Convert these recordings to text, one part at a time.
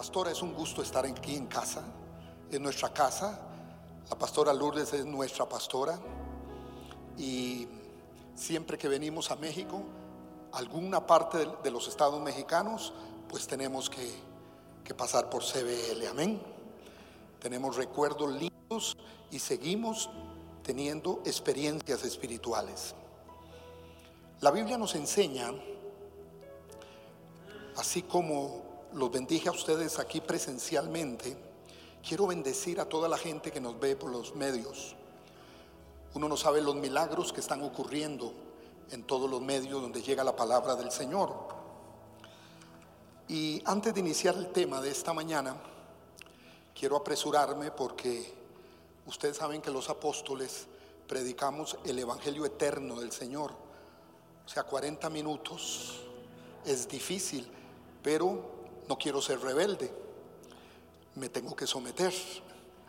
Pastora, es un gusto estar aquí en casa, en nuestra casa. La pastora Lourdes es nuestra pastora y siempre que venimos a México, alguna parte de, los estados mexicanos, pues tenemos que, que pasar por CBL, amén. Tenemos recuerdos lindos y seguimos teniendo experiencias espirituales. La Biblia nos enseña, así como los bendije a ustedes aquí presencialmente, quiero bendecir a toda la gente que nos ve por los medios. Uno no sabe los milagros que están ocurriendo en todos los medios donde llega la palabra del Señor. Y antes de iniciar el tema de esta mañana, quiero apresurarme porque ustedes saben que los apóstoles predicamos el Evangelio eterno del Señor. O sea, 40 minutos es difícil, pero no quiero ser rebelde. Me tengo que someter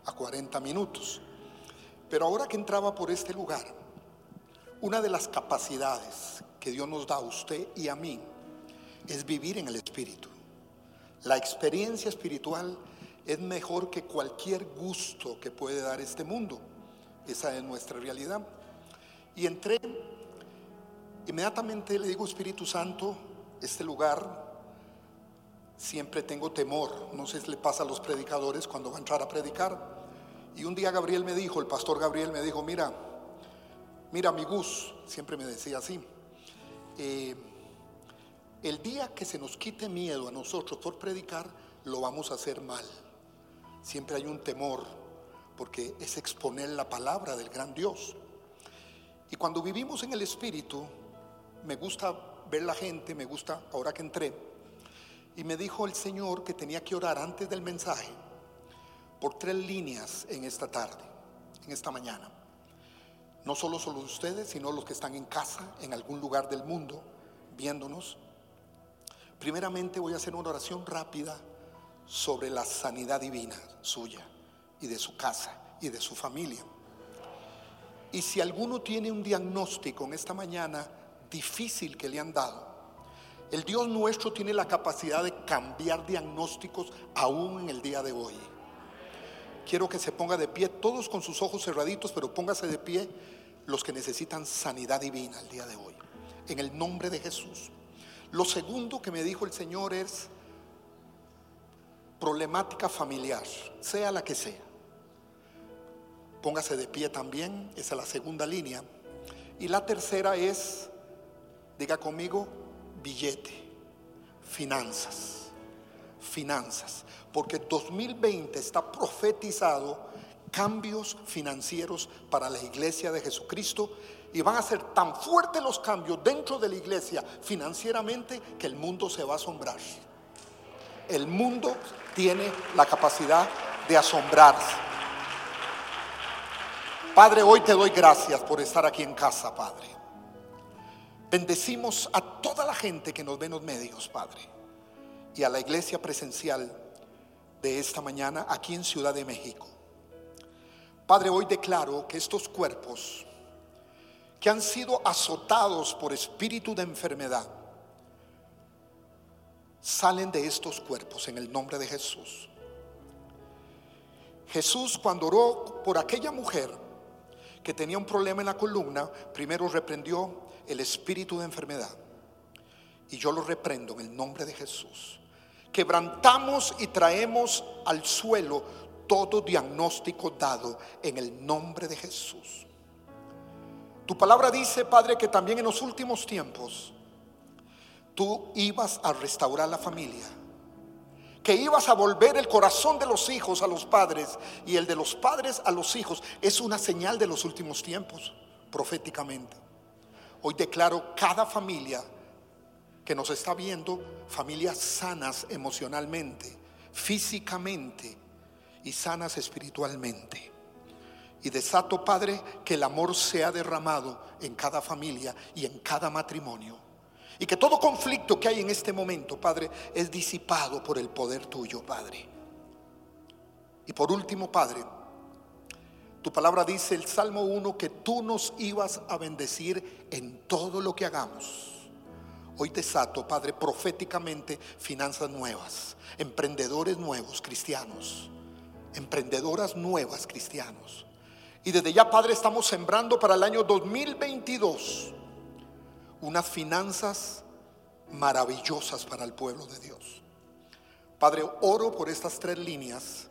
a 40 minutos. Pero ahora que entraba por este lugar, una de las capacidades que Dios nos da a usted y a mí es vivir en el Espíritu. La experiencia espiritual es mejor que cualquier gusto que puede dar este mundo. Esa es nuestra realidad. Y entré, inmediatamente le digo, Espíritu Santo, este lugar siempre tengo temor. No sé si le pasa a los predicadores cuando va a entrar a predicar. Y un día Gabriel me dijo, el pastor Gabriel me dijo, mira, mira mi Gus, siempre me decía así, eh, el día que se nos quite miedo a nosotros por predicar, lo vamos a hacer mal. Siempre hay un temor, porque es exponer la palabra del gran Dios. Y cuando vivimos en el Espíritu, me gusta ver la gente, me gusta, ahora que entré, y me dijo el Señor que tenía que orar antes del mensaje por tres líneas en esta tarde, en esta mañana. No solo solo ustedes, sino los que están en casa, en algún lugar del mundo, viéndonos. Primeramente voy a hacer una oración rápida sobre la sanidad divina suya y de su casa y de su familia. Y si alguno tiene un diagnóstico en esta mañana difícil que le han dado, el Dios nuestro tiene la capacidad de cambiar diagnósticos aún en el día de hoy. Quiero que se ponga de pie, todos con sus ojos cerraditos, pero póngase de pie los que necesitan sanidad divina el día de hoy. En el nombre de Jesús. Lo segundo que me dijo el Señor es problemática familiar, sea la que sea. Póngase de pie también, esa es la segunda línea. Y la tercera es, diga conmigo, billete, finanzas, finanzas, porque 2020 está profetizado cambios financieros para la iglesia de Jesucristo y van a ser tan fuertes los cambios dentro de la iglesia financieramente que el mundo se va a asombrar. El mundo tiene la capacidad de asombrarse. Padre, hoy te doy gracias por estar aquí en casa, Padre. Bendecimos a toda la gente que nos ve en los medios, Padre, y a la iglesia presencial de esta mañana aquí en Ciudad de México. Padre, hoy declaro que estos cuerpos que han sido azotados por espíritu de enfermedad, salen de estos cuerpos en el nombre de Jesús. Jesús cuando oró por aquella mujer que tenía un problema en la columna, primero reprendió el espíritu de enfermedad. Y yo lo reprendo en el nombre de Jesús. Quebrantamos y traemos al suelo todo diagnóstico dado en el nombre de Jesús. Tu palabra dice, Padre, que también en los últimos tiempos tú ibas a restaurar la familia, que ibas a volver el corazón de los hijos a los padres y el de los padres a los hijos. Es una señal de los últimos tiempos, proféticamente. Hoy declaro cada familia que nos está viendo, familias sanas emocionalmente, físicamente y sanas espiritualmente. Y desato, Padre, que el amor sea derramado en cada familia y en cada matrimonio. Y que todo conflicto que hay en este momento, Padre, es disipado por el poder tuyo, Padre. Y por último, Padre, tu palabra dice el Salmo 1 que tú nos ibas a bendecir en todo lo que hagamos. Hoy desato, Padre, proféticamente finanzas nuevas, emprendedores nuevos cristianos, emprendedoras nuevas cristianos. Y desde ya, Padre, estamos sembrando para el año 2022 unas finanzas maravillosas para el pueblo de Dios. Padre, oro por estas tres líneas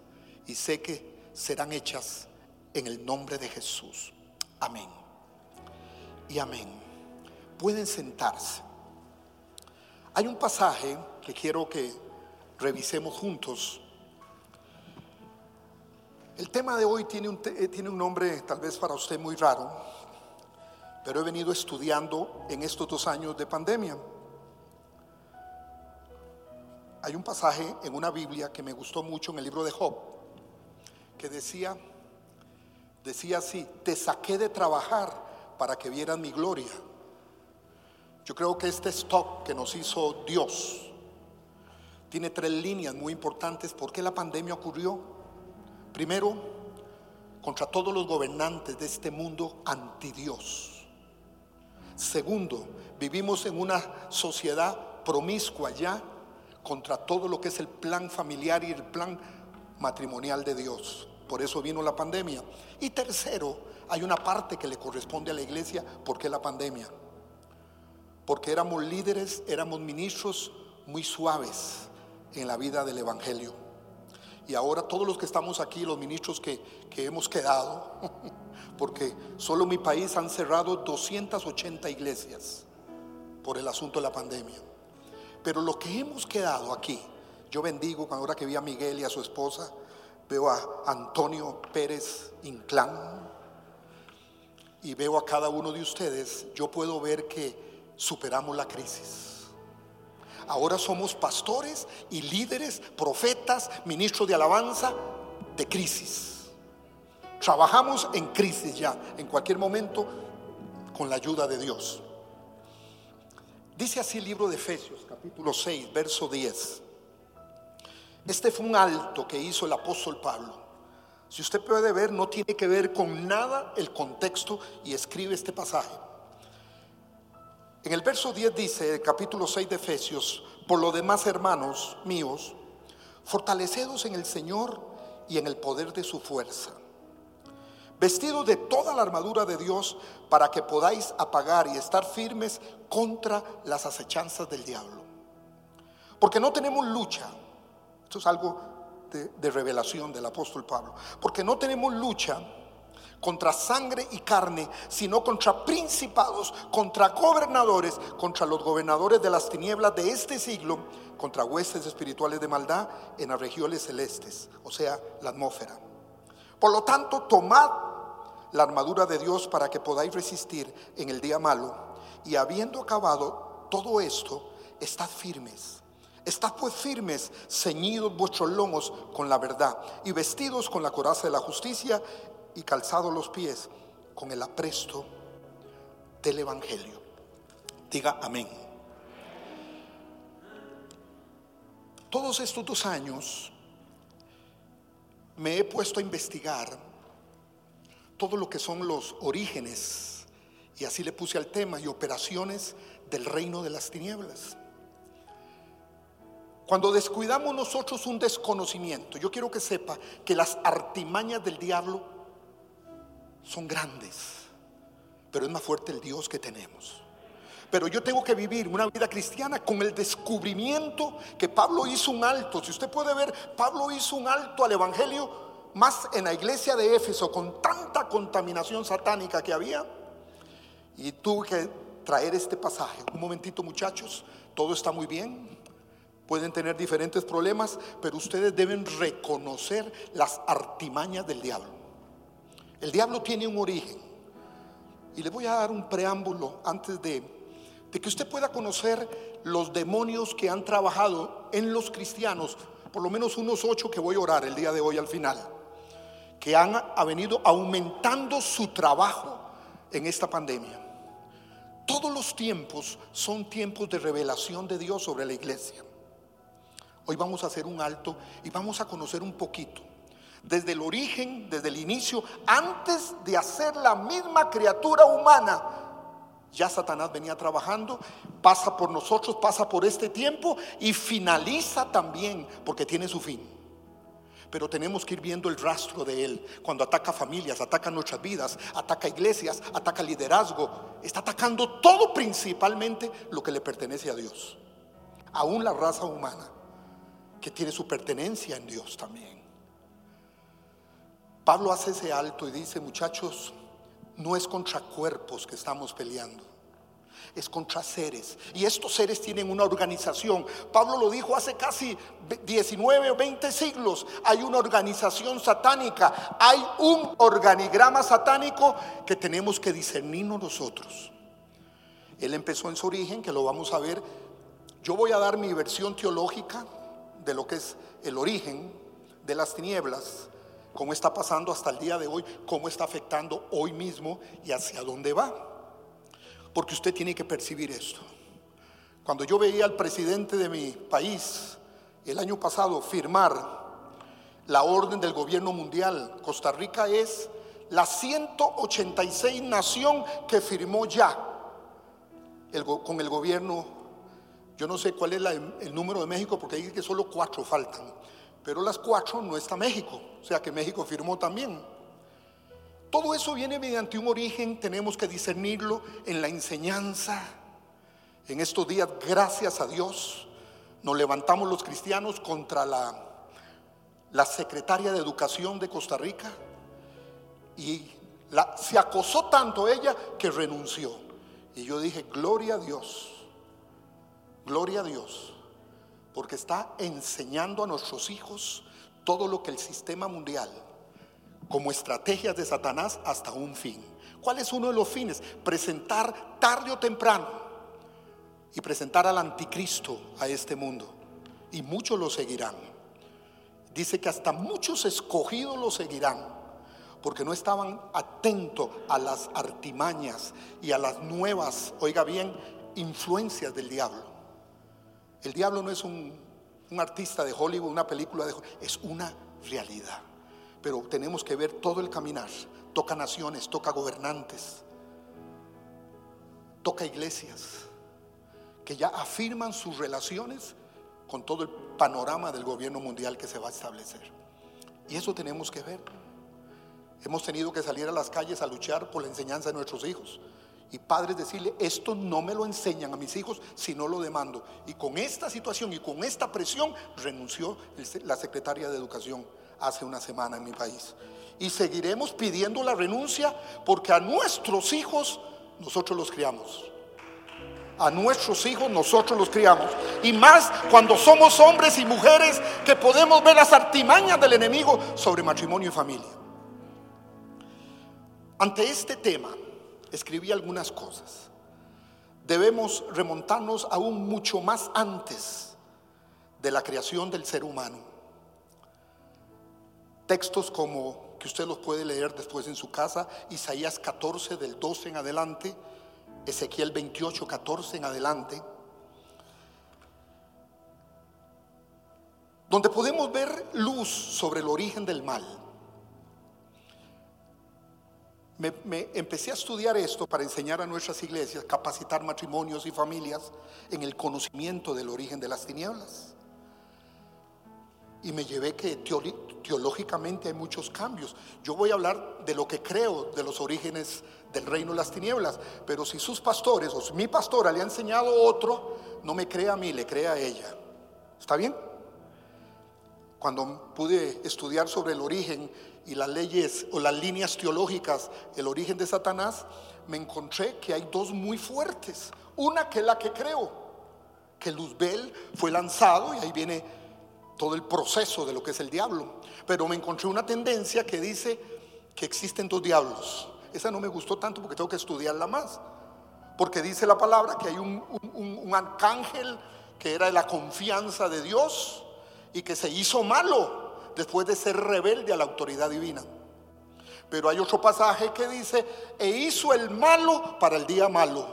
y sé que serán hechas en el nombre de Jesús. Amén. Y amén. Pueden sentarse. Hay un pasaje que quiero que revisemos juntos. El tema de hoy tiene un, eh, tiene un nombre tal vez para usted muy raro, pero he venido estudiando en estos dos años de pandemia. Hay un pasaje en una Biblia que me gustó mucho en el libro de Job, que decía, decía así, te saqué de trabajar para que vieran mi gloria. Yo creo que este stop que nos hizo Dios tiene tres líneas muy importantes. ¿Por qué la pandemia ocurrió? Primero, contra todos los gobernantes de este mundo anti Dios. Segundo, vivimos en una sociedad promiscua ya contra todo lo que es el plan familiar y el plan matrimonial de Dios. Por eso vino la pandemia. Y tercero, hay una parte que le corresponde a la iglesia. ¿Por qué la pandemia? Porque éramos líderes, éramos ministros muy suaves en la vida del Evangelio. Y ahora todos los que estamos aquí, los ministros que, que hemos quedado, porque solo mi país han cerrado 280 iglesias por el asunto de la pandemia. Pero lo que hemos quedado aquí, yo bendigo ahora que vi a Miguel y a su esposa, veo a Antonio Pérez Inclán y veo a cada uno de ustedes, yo puedo ver que superamos la crisis. Ahora somos pastores y líderes, profetas, ministros de alabanza de crisis. Trabajamos en crisis ya, en cualquier momento, con la ayuda de Dios. Dice así el libro de Efesios, capítulo 6, verso 10. Este fue un alto que hizo el apóstol Pablo. Si usted puede ver, no tiene que ver con nada el contexto y escribe este pasaje. En el verso 10 dice, el capítulo 6 de Efesios, por lo demás, hermanos míos, fortalecedos en el Señor y en el poder de su fuerza vestidos de toda la armadura de Dios para que podáis apagar y estar firmes contra las acechanzas del diablo. Porque no tenemos lucha, esto es algo de, de, revelación del apóstol Pablo, porque no tenemos lucha contra sangre y carne, sino contra principados, contra gobernadores, contra los gobernadores de las tinieblas de este siglo, contra huestes espirituales de maldad en las regiones celestes, o sea, la atmósfera. Por lo tanto, tomad la armadura de Dios para que podáis resistir en el día malo. Y habiendo acabado todo esto, estad firmes. Estad pues firmes, ceñidos vuestros lomos con la verdad y vestidos con la coraza de la justicia y calzados los pies con el apresto del Evangelio. Diga amén. Todos estos dos años me he puesto a investigar todo lo que son los orígenes, y así le puse al tema, y operaciones del reino de las tinieblas. Cuando descuidamos nosotros un desconocimiento, yo quiero que sepa que las artimañas del diablo son grandes, pero es más fuerte el Dios que tenemos. Pero yo tengo que vivir una vida cristiana con el descubrimiento que Pablo hizo un alto. Si usted puede ver, Pablo hizo un alto al Evangelio más en la iglesia de Éfeso con tanta contaminación satánica que había. Y tuve que traer este pasaje. Un momentito muchachos, todo está muy bien. Pueden tener diferentes problemas, pero ustedes deben reconocer las artimañas del diablo. El diablo tiene un origen. Y le voy a dar un preámbulo antes de, de que usted pueda conocer los demonios que han trabajado en los cristianos, por lo menos unos ocho que voy a orar el día de hoy al final que han ha venido aumentando su trabajo en esta pandemia. Todos los tiempos son tiempos de revelación de Dios sobre la iglesia. Hoy vamos a hacer un alto y vamos a conocer un poquito. Desde el origen, desde el inicio, antes de hacer la misma criatura humana, Ya Satanás venía trabajando, pasa por nosotros, pasa por este tiempo y finaliza también porque tiene su fin. Pero tenemos que ir viendo el rastro de él cuando ataca familias, ataca nuestras vidas, ataca iglesias, ataca liderazgo, está atacando todo principalmente lo que le pertenece a Dios. Aún la raza humana que tiene su pertenencia en Dios también. Pablo hace ese alto y dice, muchachos, no es contra cuerpos que estamos peleando, es contra seres. Y estos seres tienen una organización. Pablo lo dijo hace casi 19 o 20 siglos. Hay una organización satánica, hay un organigrama satánico que tenemos que discernirnos nosotros. Él empezó en su origen, que lo vamos a ver. Yo voy a dar mi versión teológica de lo que es el origen de las tinieblas cómo está pasando hasta el día de hoy, cómo está afectando hoy mismo y hacia dónde va. Porque usted tiene que percibir esto. Cuando yo veía al presidente de mi país el año pasado firmar la orden del gobierno mundial, Costa Rica es la 186 nación que firmó ya con el gobierno. Yo no sé cuál es el número de México porque dice que solo cuatro faltan pero las cuatro no está México, o sea que México firmó también. Todo eso viene mediante un origen, tenemos que discernirlo en la enseñanza. En estos días, gracias a Dios, nos levantamos los cristianos contra la, la secretaria de Educación de Costa Rica y se acosó tanto ella que renunció. Y yo dije, gloria a Dios, gloria a Dios porque está enseñando a nuestros hijos todo lo que el sistema mundial, como estrategias de Satanás, hasta un fin. ¿Cuál es uno de los fines? Presentar tarde o temprano y presentar al anticristo a este mundo. Y muchos lo seguirán. Dice que hasta muchos escogidos lo seguirán, porque no estaban atentos a las artimañas y a las nuevas, oiga bien, influencias del diablo. El diablo no es un, artista de Hollywood, una película de Hollywood, es una realidad. Pero tenemos que ver todo el caminar. Toca naciones, toca gobernantes, toca iglesias que ya afirman sus relaciones con todo el panorama del gobierno mundial que se va a establecer. Y eso tenemos que ver. Hemos tenido que salir a las calles a luchar por la enseñanza de nuestros hijos y padres decirle, esto no me lo enseñan a mis hijos si no lo demando. Y con esta situación y con esta presión renunció la secretaria de Educación hace una semana en mi país. Y seguiremos pidiendo la renuncia porque a nuestros hijos nosotros los criamos. A nuestros hijos nosotros los criamos. Y más cuando somos hombres y mujeres que podemos ver las artimañas del enemigo sobre matrimonio y familia. Ante este tema, escribí algunas cosas. Debemos remontarnos aún mucho más antes de la creación del ser humano. Textos como que usted los puede leer después en su casa, Isaías 14 del 12 en adelante, Ezequiel 28, 14 en adelante, donde podemos ver luz sobre el origen del mal. Me, empecé a estudiar esto para enseñar a nuestras iglesias, capacitar matrimonios y familias en el conocimiento del origen de las tinieblas. Y me llevé que teológicamente hay muchos cambios. Yo voy a hablar de lo que creo de los orígenes del reino de las tinieblas, pero si sus pastores o mi pastora le ha enseñado otro, no me crea a mí, le crea a ella. ¿Está bien? Cuando pude estudiar sobre el origen y las leyes o las líneas teológicas, el origen de Satanás, me encontré que hay dos muy fuertes. Una que es la que creo, que Luzbel fue lanzado y ahí viene todo el proceso de lo que es el diablo. Pero me encontré una tendencia que dice que existen dos diablos. Esa no me gustó tanto porque tengo que estudiarla más. Porque dice la palabra que hay un, un arcángel que era de la confianza de Dios y que se hizo malo después de ser rebelde a la autoridad divina. Pero hay otro pasaje que dice, e hizo el malo para el día malo.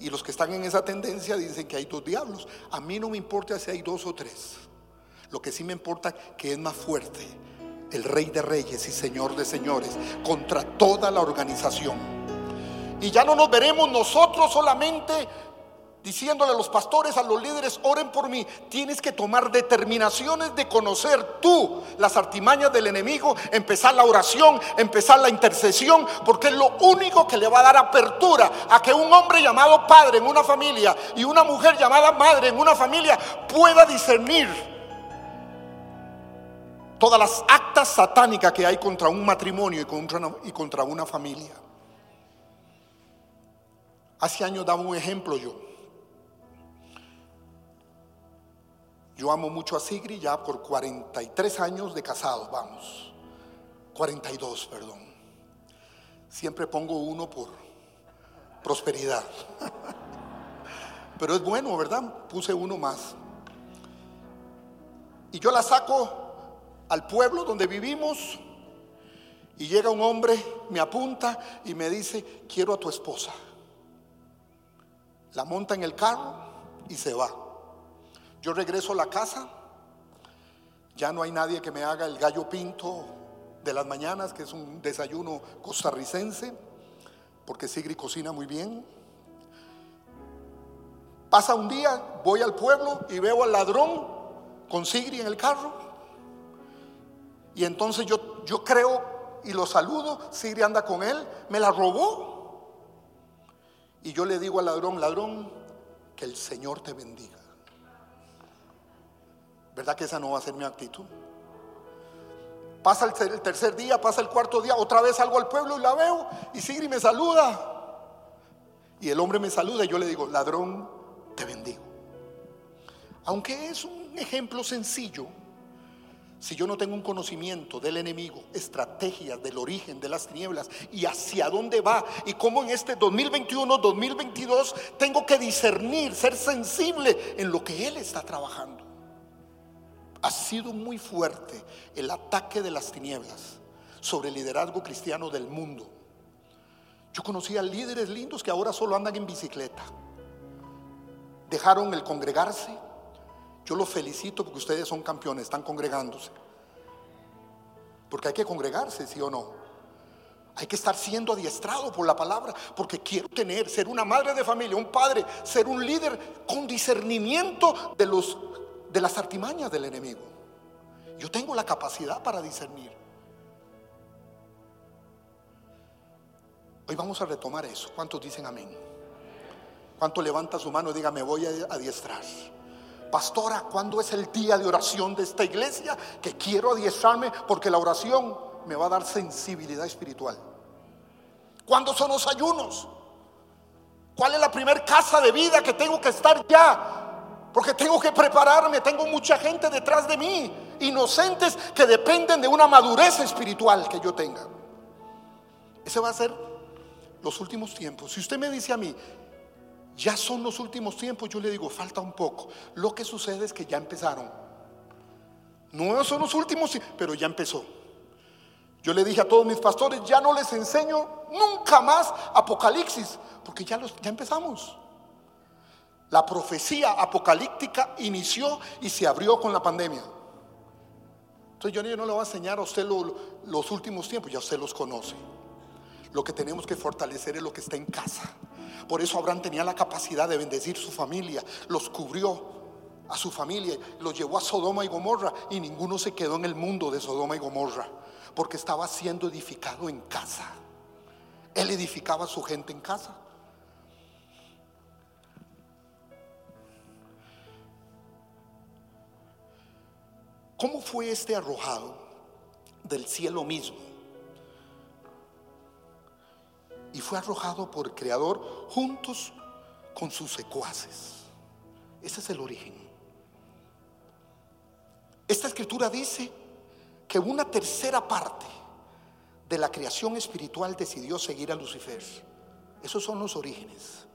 Y los que están en esa tendencia dicen que hay dos diablos. A mí no me importa si hay dos o tres. Lo que sí me importa que es más fuerte el rey de reyes y señor de señores contra toda la organización. Y ya no nos veremos nosotros solamente diciéndole a los pastores, a los líderes, oren por mí. Tienes que tomar determinaciones de conocer tú las artimañas del enemigo, empezar la oración, empezar la intercesión, porque es lo único que le va a dar apertura a que un hombre llamado padre en una familia y una mujer llamada madre en una familia pueda discernir todas las actas satánicas que hay contra un matrimonio y contra una, y contra una familia. Hace años daba un ejemplo yo. Yo amo mucho a Sigri ya por 43 años de casados, vamos. 42, perdón. Siempre pongo uno por prosperidad. Pero es bueno, ¿verdad? Puse uno más. Y yo la saco al pueblo donde vivimos y llega un hombre, me apunta y me dice, quiero a tu esposa. La monta en el carro y se va. Yo regreso a la casa, ya no hay nadie que me haga el gallo pinto de las mañanas, que es un desayuno costarricense, porque Sigri cocina muy bien. Pasa un día, voy al pueblo y veo al ladrón con Sigri en el carro. Y entonces yo, yo creo y lo saludo, Sigri anda con él, me la robó. Y yo le digo al ladrón, ladrón, que el Señor te bendiga. ¿Verdad que esa no va a ser mi actitud? Pasa el tercer día, pasa el cuarto día, otra vez salgo al pueblo y la veo y Sigri me saluda. Y el hombre me saluda y yo le digo, ladrón, te bendigo. Aunque es un ejemplo sencillo, si yo no tengo un conocimiento del enemigo, estrategias del origen de las tinieblas y hacia dónde va y cómo en este 2021, 2022 tengo que discernir, ser sensible en lo que él está trabajando ha sido muy fuerte el ataque de las tinieblas sobre el liderazgo cristiano del mundo. Yo conocía líderes lindos que ahora solo andan en bicicleta. Dejaron el congregarse. Yo los felicito porque ustedes son campeones, están congregándose. Porque hay que congregarse, sí o no. Hay que estar siendo adiestrado por la palabra, porque quiero tener, ser una madre de familia, un padre, ser un líder con discernimiento de los de las artimañas del enemigo. Yo tengo la capacidad para discernir. Hoy vamos a retomar eso. ¿Cuántos dicen amén? ¿Cuánto levanta su mano y diga, me voy a adiestrar? Pastora, ¿cuándo es el día de oración de esta iglesia? Que quiero adiestrarme porque la oración me va a dar sensibilidad espiritual. ¿Cuándo son los ayunos? ¿Cuál es la primer casa de vida que tengo que estar ya porque tengo que prepararme, tengo mucha gente detrás de mí, inocentes que dependen de una madurez espiritual que yo tenga. Ese va a ser los últimos tiempos. Si usted me dice a mí, ya son los últimos tiempos, yo le digo, falta un poco. Lo que sucede es que ya empezaron. No son los últimos, pero ya empezó. Yo le dije a todos mis pastores, ya no les enseño nunca más Apocalipsis, porque ya, los, ya empezamos. La profecía apocalíptica inició y se abrió con la pandemia. Entonces yo no le voy a enseñar a usted los últimos tiempos, ya usted los conoce. Lo que tenemos que fortalecer es lo que está en casa. Por eso Abraham tenía la capacidad de bendecir su familia, los cubrió a su familia, los llevó a Sodoma y Gomorra y ninguno se quedó en el mundo de Sodoma y Gomorra, porque estaba siendo edificado en casa. Él edificaba a su gente en casa. ¿Cómo fue este arrojado del cielo mismo? Y fue arrojado por el Creador juntos con sus secuaces. Ese es el origen. Esta escritura dice que una tercera parte de la creación espiritual decidió seguir a Lucifer. Esos son los orígenes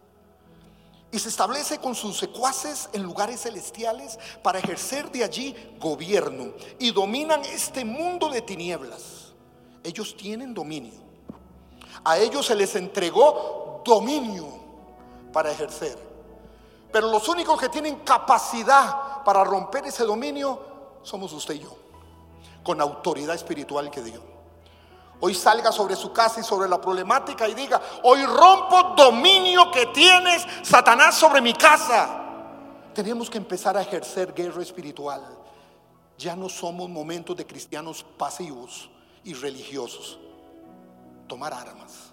y se establece con sus secuaces en lugares celestiales para ejercer de allí gobierno y dominan este mundo de tinieblas. Ellos tienen dominio. A ellos se les entregó dominio para ejercer. Pero los únicos que tienen capacidad para romper ese dominio somos usted y yo, con autoridad espiritual que dio. Hoy salga sobre su casa y sobre la problemática y diga, hoy rompo dominio que tienes, Satanás, sobre mi casa. Tenemos que empezar a ejercer guerra espiritual. Ya no somos momentos de cristianos pasivos y religiosos. Tomar armas.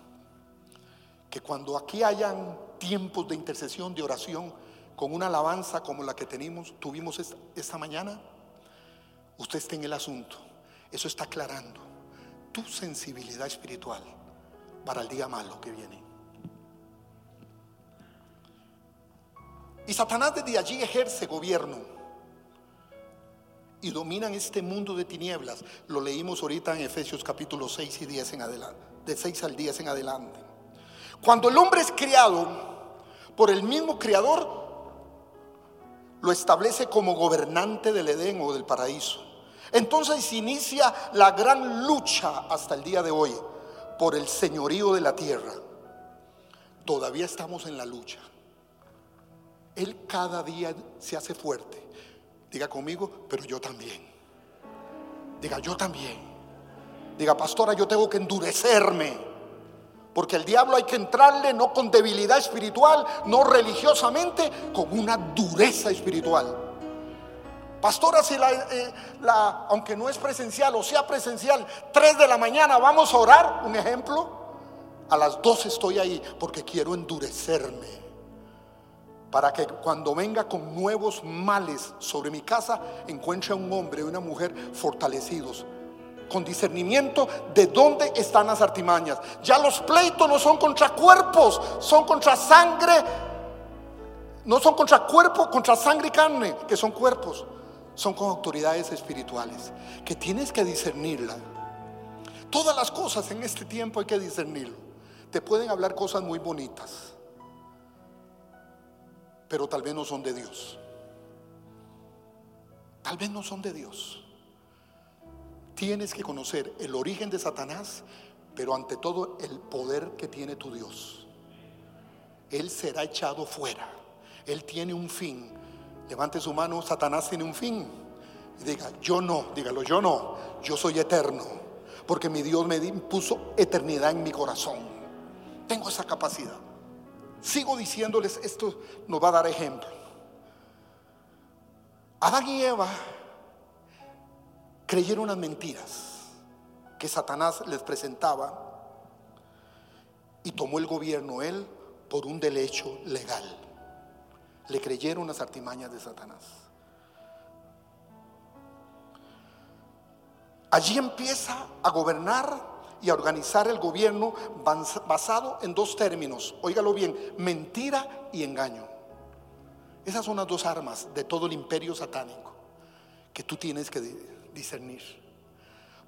Que cuando aquí hayan tiempos de intercesión, de oración, con una alabanza como la que tenemos, tuvimos esta, mañana, usted esté en el asunto. Eso está aclarando tu sensibilidad espiritual para el día malo que viene. Y Satanás desde allí ejerce gobierno y dominan este mundo de tinieblas. Lo leímos ahorita en Efesios capítulo 6 y 10 en adelante, de 6 al 10 en adelante. Cuando el hombre es criado por el mismo creador, lo establece como gobernante del Edén o del paraíso. Entonces inicia la gran lucha hasta el día de hoy por el señorío de la tierra. Todavía estamos en la lucha. Él cada día se hace fuerte. Diga conmigo, pero yo también. Diga, yo también. Diga, pastora, yo tengo que endurecerme. Porque el diablo hay que entrarle no con debilidad espiritual, no religiosamente, con una dureza espiritual. Pastora, si eh, la, aunque no es presencial o sea presencial, 3 de la mañana vamos a orar, un ejemplo, a las 12 estoy ahí porque quiero endurecerme. Para que cuando venga con nuevos males sobre mi casa, encuentre a un hombre y una mujer fortalecidos, con discernimiento de dónde están las artimañas. Ya los pleitos no son contra cuerpos, son contra sangre, no son contra cuerpo, contra sangre y carne, que son cuerpos son con autoridades espirituales, que tienes que discernirla. Todas las cosas en este tiempo hay que discernirlo. Te pueden hablar cosas muy bonitas, pero tal vez no son de Dios. Tal vez no son de Dios. Tienes que conocer el origen de Satanás, pero ante todo el poder que tiene tu Dios. Él será echado fuera. Él tiene un fin Levante su mano, Satanás tiene un fin. Y diga, yo no, dígalo, yo no, yo soy eterno. Porque mi Dios me impuso eternidad en mi corazón. Tengo esa capacidad. Sigo diciéndoles, esto nos va a dar ejemplo. Adán y Eva creyeron unas mentiras que Satanás les presentaba y tomó el gobierno él por un derecho legal le creyeron las artimañas de Satanás. Allí empieza a gobernar y a organizar el gobierno basado en dos términos, óigalo bien, mentira y engaño. Esas son las dos armas de todo el imperio satánico que tú tienes que discernir.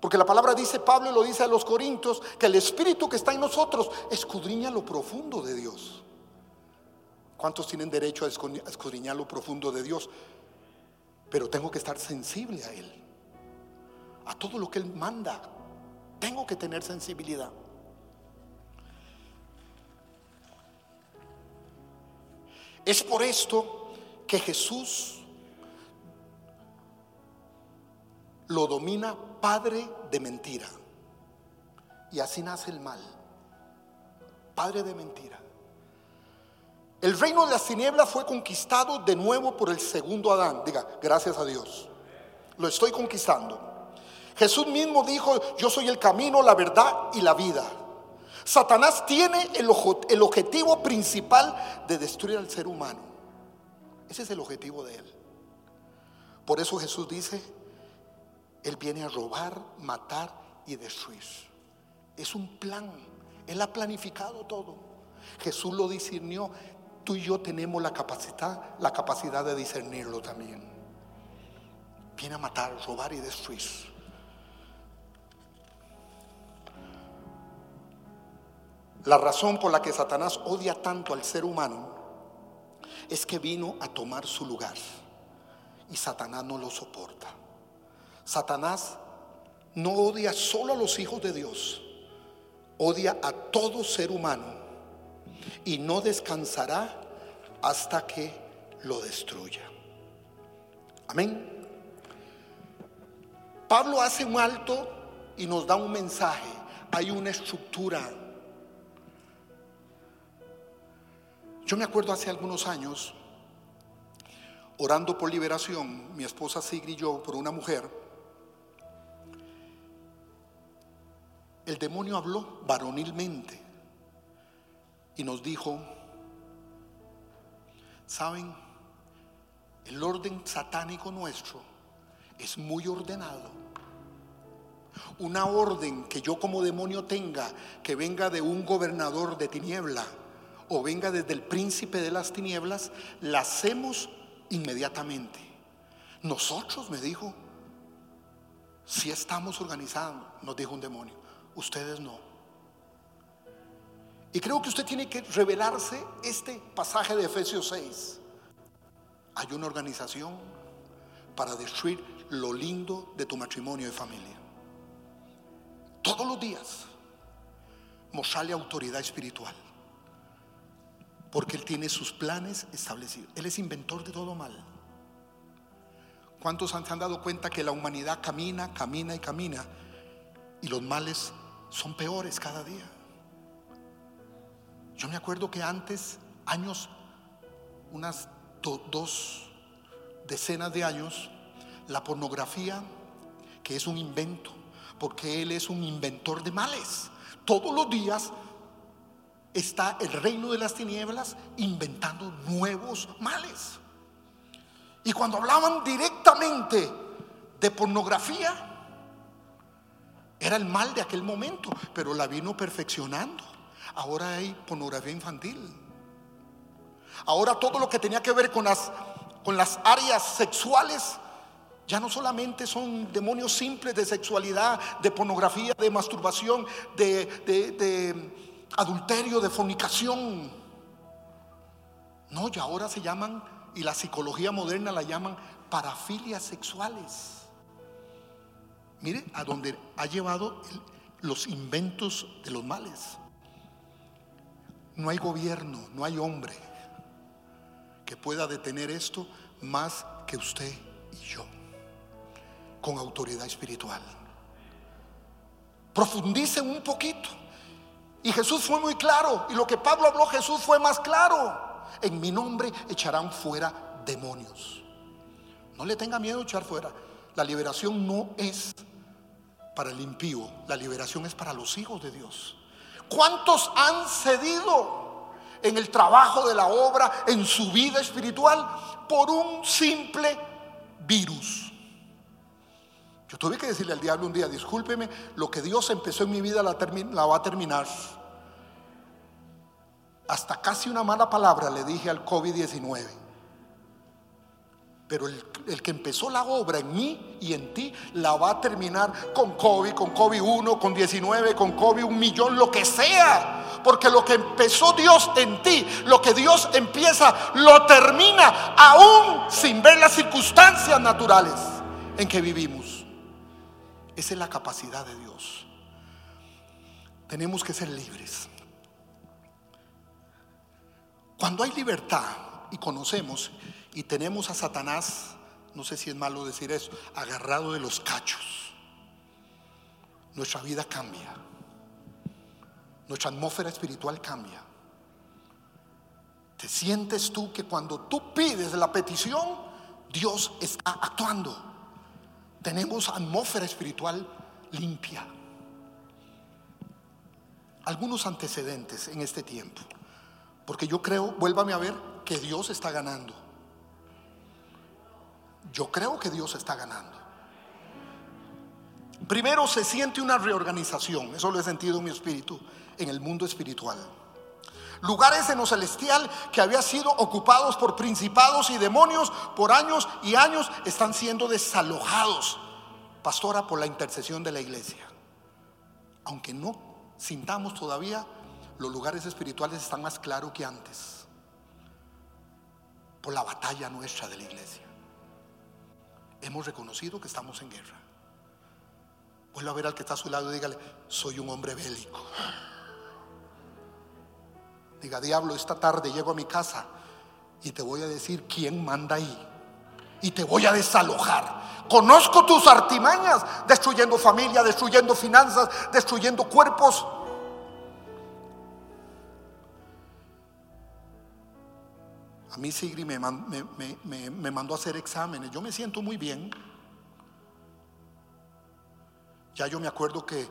Porque la palabra dice, Pablo lo dice a los corintios, que el espíritu que está en nosotros escudriña lo profundo de Dios. ¿Cuántos tienen derecho a escudriñar lo profundo de Dios? Pero tengo que estar sensible a Él, a todo lo que Él manda. Tengo que tener sensibilidad. Es por esto que Jesús lo domina padre de mentira. Y así nace el mal. Padre de mentira. El reino de las tinieblas fue conquistado de nuevo por el segundo Adán. Diga, gracias a Dios. Lo estoy conquistando. Jesús mismo dijo, yo soy el camino, la verdad y la vida. Satanás tiene el, el objetivo principal de destruir al ser humano. Ese es el objetivo de él. Por eso Jesús dice, Él viene a robar, matar y destruir. Es un plan. Él ha planificado todo. Jesús lo discernió tú y yo tenemos la capacidad, la capacidad de discernirlo también. Viene a matar, robar y destruir. La razón por la que Satanás odia tanto al ser humano es que vino a tomar su lugar y Satanás no lo soporta. Satanás no odia solo a los hijos de Dios, odia a todo ser humano y no descansará hasta que lo destruya. Amén. Pablo hace un alto y nos da un mensaje. hay una estructura. Yo me acuerdo hace algunos años, orando por liberación, mi esposa Sigrid y yo, por una mujer, el demonio habló varonilmente y nos dijo, ¿saben? El orden satánico nuestro es muy ordenado una orden que yo como demonio tenga, que venga de un gobernador de tiniebla o venga desde el príncipe de las tinieblas, la hacemos inmediatamente. Nosotros, me dijo, si estamos organizados, nos dijo un demonio, ustedes no. Y creo que usted tiene que revelarse este pasaje de Efesios 6. Hay una organización para destruir lo lindo de tu matrimonio y familia. Todos los días mostrarle autoridad espiritual. Porque Él tiene sus planes establecidos. Él es inventor de todo mal. ¿Cuántos se han dado cuenta que la humanidad camina, camina y camina? Y los males son peores cada día. Yo me acuerdo que antes, años, unas dos decenas de años, la pornografía, que es un invento, porque Él es un inventor de males. Todos los días está el reino de las tinieblas inventando nuevos males. Y cuando hablaban directamente de pornografía, era el mal de aquel momento, pero la vino perfeccionando. Ahora hay pornografía infantil. Ahora todo lo que tenía que ver con las, con las áreas sexuales ya no solamente son demonios simples de sexualidad, de pornografía, de masturbación, de, adulterio, de fornicación. No, ya ahora se llaman, y la psicología moderna la llaman parafilias sexuales. Mire a donde ha llevado los inventos de los males. No hay gobierno, no hay hombre que pueda detener esto más que usted y yo con autoridad espiritual. Profundice un poquito. Y Jesús fue muy claro. Y lo que Pablo habló, Jesús fue más claro. En mi nombre echarán fuera demonios. No le tenga miedo echar fuera. La liberación no es para el impío. La liberación es para los hijos de Dios. ¿Cuántos han cedido en el trabajo de la obra, en su vida espiritual, por un simple virus? Yo tuve que decirle al diablo un día, discúlpeme, lo que Dios empezó en mi vida la, va a terminar. Hasta casi una mala palabra le dije al COVID-19. Pero el, que empezó la obra en mí y en ti la va a terminar con COVID, con COVID 1, con 19, con COVID un millón, lo que sea. Porque lo que empezó Dios en ti, lo que Dios empieza, lo termina aún sin ver las circunstancias naturales en que vivimos. Esa es la capacidad de Dios. Tenemos que ser libres. Cuando hay libertad y conocemos y tenemos a Satanás, no sé si es malo decir eso, agarrado de los cachos, nuestra vida cambia. Nuestra atmósfera espiritual cambia. ¿Te sientes tú que cuando tú pides la petición, Dios está actuando? tenemos atmósfera espiritual limpia. Algunos antecedentes en este tiempo, porque yo creo, vuélvame a ver, que Dios está ganando. Yo creo que Dios está ganando. Primero se siente una reorganización, eso lo he sentido en mi espíritu, en el mundo espiritual. Lugares en lo celestial que habían sido ocupados por principados y demonios por años y años están siendo desalojados, pastora, por la intercesión de la iglesia. Aunque no sintamos todavía, los lugares espirituales están más claros que antes. Por la batalla nuestra de la iglesia. Hemos reconocido que estamos en guerra. Vuelva a ver al que está a su lado y dígale, soy un hombre bélico. Diga, diablo, esta tarde llego a mi casa y te voy a decir quién manda ahí. y te voy a desalojar. Conozco tus artimañas, destruyendo familia, destruyendo finanzas, destruyendo cuerpos. A mí Sigri me, me, mandó a hacer exámenes. Yo me siento muy bien. Ya yo me acuerdo que,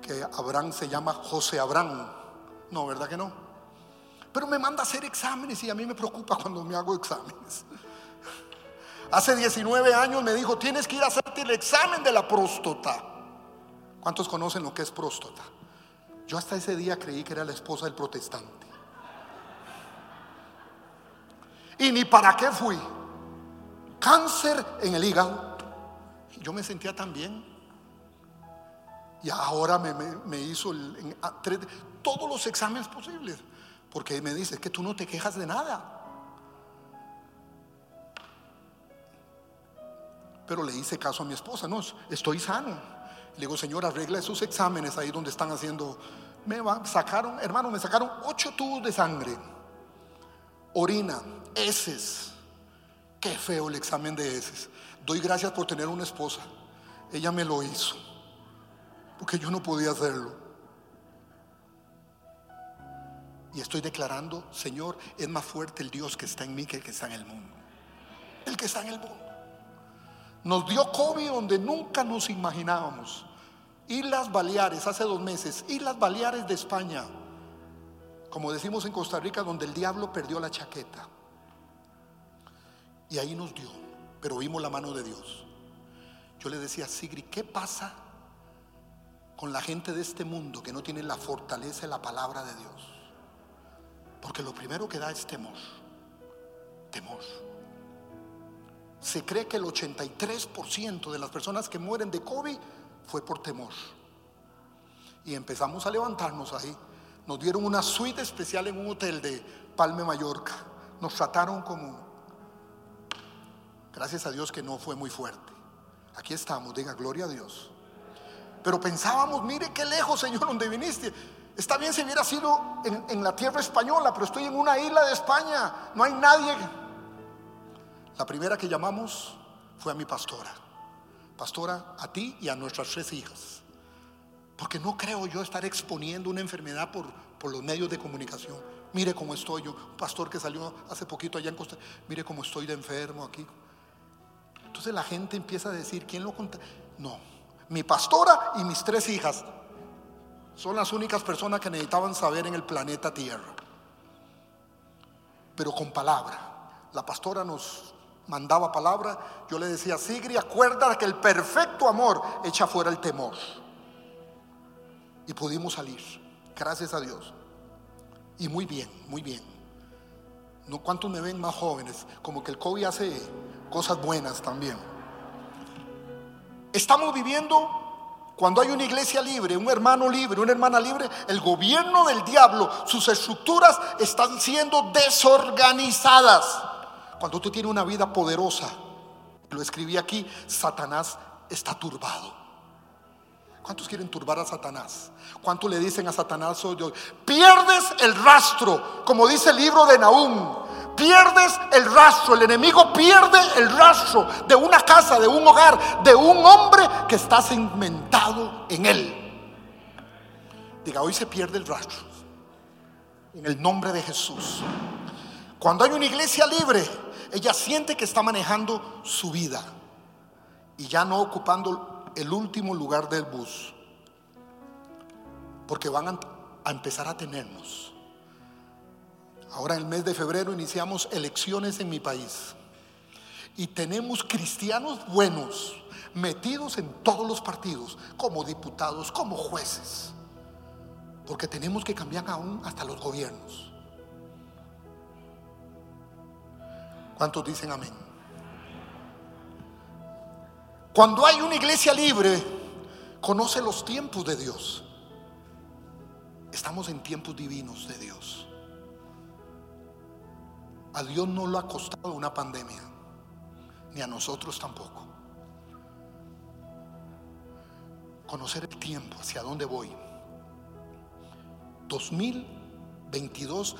que Abraham se llama José Abraham. No, ¿verdad que no? Pero me manda a hacer exámenes y a mí me preocupa cuando me hago exámenes. Hace 19 años me dijo, tienes que ir a hacerte el examen de la próstata. ¿Cuántos conocen lo que es próstata? Yo hasta ese día creí que era la esposa del protestante. Y ni para qué fui. Cáncer en el hígado. Yo me sentía tan bien. Y ahora me, hizo todos los exámenes posibles. Porque me dice que tú no te quejas de nada. Pero le hice caso a mi esposa, no, estoy sano. Le digo, Señor, arregla esos exámenes ahí donde están haciendo. Me sacaron, hermano, me sacaron ocho tubos de sangre, orina, heces. Qué feo el examen de heces. Doy gracias por tener una esposa. Ella me lo hizo, porque yo no podía hacerlo. Y estoy declarando, Señor, es más fuerte el Dios que está en mí que el que está en el mundo. El que está en el mundo. Nos dio COVID donde nunca nos imaginábamos. Islas Baleares, hace dos meses, Islas Baleares de España, como decimos en Costa Rica, donde el diablo perdió la chaqueta. Y ahí nos dio, pero vimos la mano de Dios. Yo le decía a Sigri, ¿qué pasa con la gente de este mundo que no tiene la fortaleza de la palabra de Dios? Porque lo primero que da es temor, temor. Se cree que el 83% de las personas que mueren de COVID fue por temor. Y empezamos a levantarnos ahí. Nos dieron una suite especial en un hotel de Palme, Mallorca. Nos trataron como... Gracias a Dios que no fue muy fuerte. Aquí estamos, diga gloria a Dios. Pero pensábamos, mire qué lejos, Señor, donde viniste. Está bien si hubiera sido en, en la tierra española, pero estoy en una isla de España. No hay nadie la primera que llamamos fue a mi pastora. Pastora, a ti y a nuestras tres hijas. Porque no creo yo estar exponiendo una enfermedad por, por los medios de comunicación. Mire cómo estoy yo. Un pastor que salió hace poquito allá en Costa Mire cómo estoy de enfermo aquí. Entonces la gente empieza a decir, ¿quién lo conta? No, mi pastora y mis tres hijas son las únicas personas que necesitaban saber en el planeta Tierra. Pero con palabra. La pastora nos mandaba palabra, yo le decía, Sigri, acuerda que el perfecto amor echa fuera el temor. Y pudimos salir, gracias a Dios. Y muy bien, muy bien. ¿No cuántos me ven más jóvenes? Como que el COVID hace cosas buenas también. Estamos viviendo cuando hay una iglesia libre, un hermano libre, una hermana libre, el gobierno del diablo, sus estructuras están siendo desorganizadas. Cuando tú tienes una vida poderosa, lo escribí aquí, Satanás está turbado. ¿Cuántos quieren turbar a Satanás? ¿Cuántos le dicen a Satanás hoy? Pierdes el rastro, como dice el libro de Nahum. Pierdes el rastro, el enemigo pierde el rastro de una casa, de un hogar, de un hombre que está cimentado en él. Diga, hoy se pierde el rastro. En el nombre de Jesús. Cuando hay una iglesia libre, ella siente que está manejando su vida y ya no ocupando el último lugar del bus, porque van a empezar a tenernos. Ahora en el mes de febrero iniciamos elecciones en mi país y tenemos cristianos buenos metidos en todos los partidos, como diputados, como jueces, porque tenemos que cambiar aún hasta los gobiernos. ¿Cuántos dicen amén? Cuando hay una iglesia libre, conoce los tiempos de Dios. Estamos en tiempos divinos de Dios. A Dios no lo ha costado una pandemia, ni a nosotros tampoco. Conocer el tiempo, hacia dónde voy. 2022